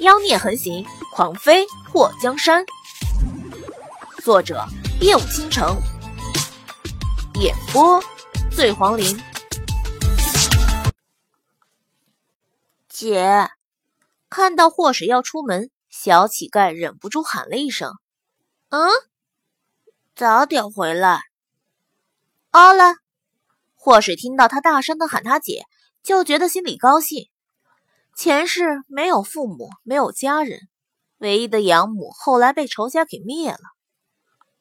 妖孽横行，狂飞破江山。作者：夜舞倾城，演播：醉黄林。姐，看到祸水要出门，小乞丐忍不住喊了一声：“嗯，早点回来。”哦了，祸水听到他大声的喊他姐，就觉得心里高兴。前世没有父母，没有家人，唯一的养母后来被仇家给灭了。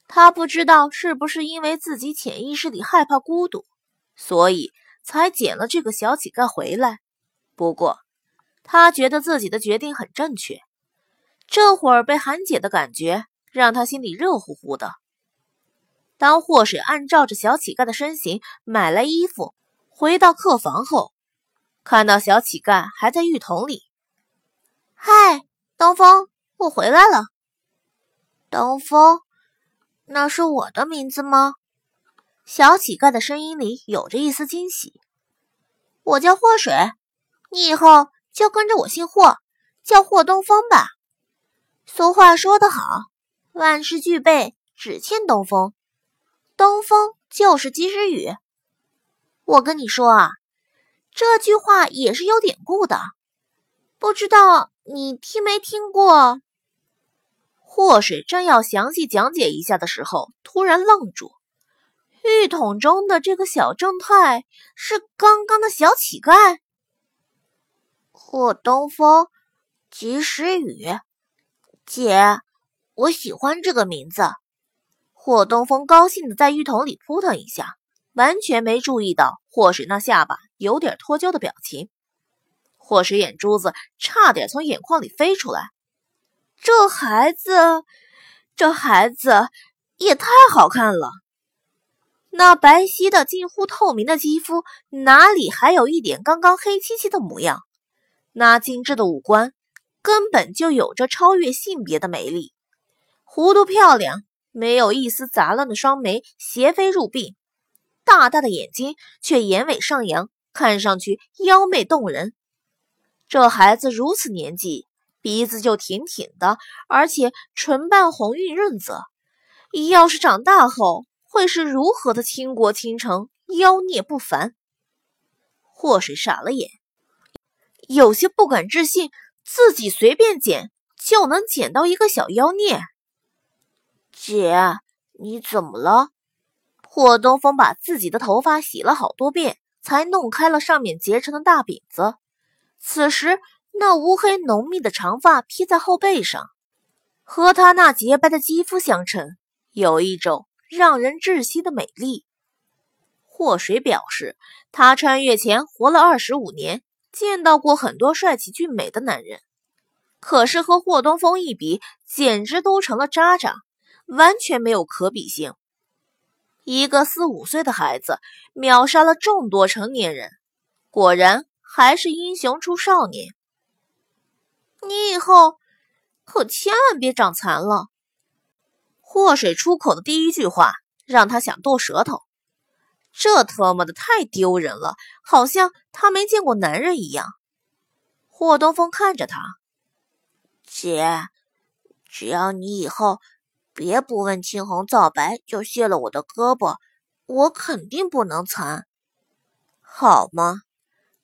他不知道是不是因为自己潜意识里害怕孤独，所以才捡了这个小乞丐回来。不过，他觉得自己的决定很正确。这会儿被喊姐的感觉，让他心里热乎乎的。当祸水按照着小乞丐的身形买来衣服，回到客房后。看到小乞丐还在浴桶里，嗨，东风，我回来了。东风，那是我的名字吗？小乞丐的声音里有着一丝惊喜。我叫霍水，你以后就跟着我姓霍，叫霍东风吧。俗话说得好，万事俱备，只欠东风。东风就是及时雨。我跟你说啊。这句话也是有典故的，不知道你听没听过？祸水正要详细讲解一下的时候，突然愣住。浴桶中的这个小正太是刚刚的小乞丐。霍东风，及时雨，姐，我喜欢这个名字。霍东风高兴的在浴桶里扑腾一下。完全没注意到祸水那下巴有点脱臼的表情，祸水眼珠子差点从眼眶里飞出来。这孩子，这孩子也太好看了！那白皙的近乎透明的肌肤，哪里还有一点刚刚黑漆漆的模样？那精致的五官，根本就有着超越性别的美丽。弧度漂亮，没有一丝杂乱的双眉斜飞入鬓。大大的眼睛却眼尾上扬，看上去妖媚动人。这孩子如此年纪，鼻子就挺挺的，而且唇瓣红晕润泽。要是长大后会是如何的倾国倾城、妖孽不凡？祸水傻了眼，有些不敢置信，自己随便捡就能捡到一个小妖孽。姐，你怎么了？霍东风把自己的头发洗了好多遍，才弄开了上面结成的大饼子。此时，那乌黑浓密的长发披在后背上，和他那洁白的肌肤相衬，有一种让人窒息的美丽。霍水表示，他穿越前活了二十五年，见到过很多帅气俊美的男人，可是和霍东风一比，简直都成了渣渣，完全没有可比性。一个四五岁的孩子秒杀了众多成年人，果然还是英雄出少年。你以后可千万别长残了。祸水出口的第一句话让他想剁舌头，这特么的太丢人了，好像他没见过男人一样。霍东风看着他，姐，只要你以后。别不问青红皂白就卸了我的胳膊，我肯定不能残，好吗？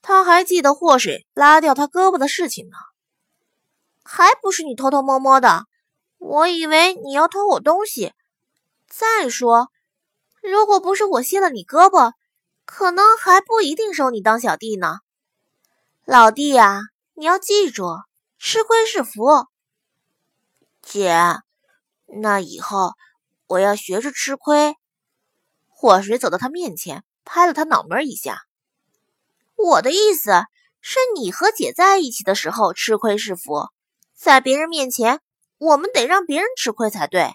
他还记得祸水拉掉他胳膊的事情呢，还不是你偷偷摸摸的？我以为你要偷我东西。再说，如果不是我卸了你胳膊，可能还不一定收你当小弟呢。老弟呀，你要记住，吃亏是福。姐。那以后我要学着吃亏。火水走到他面前，拍了他脑门一下。我的意思是你和姐在一起的时候吃亏是福，在别人面前我们得让别人吃亏才对。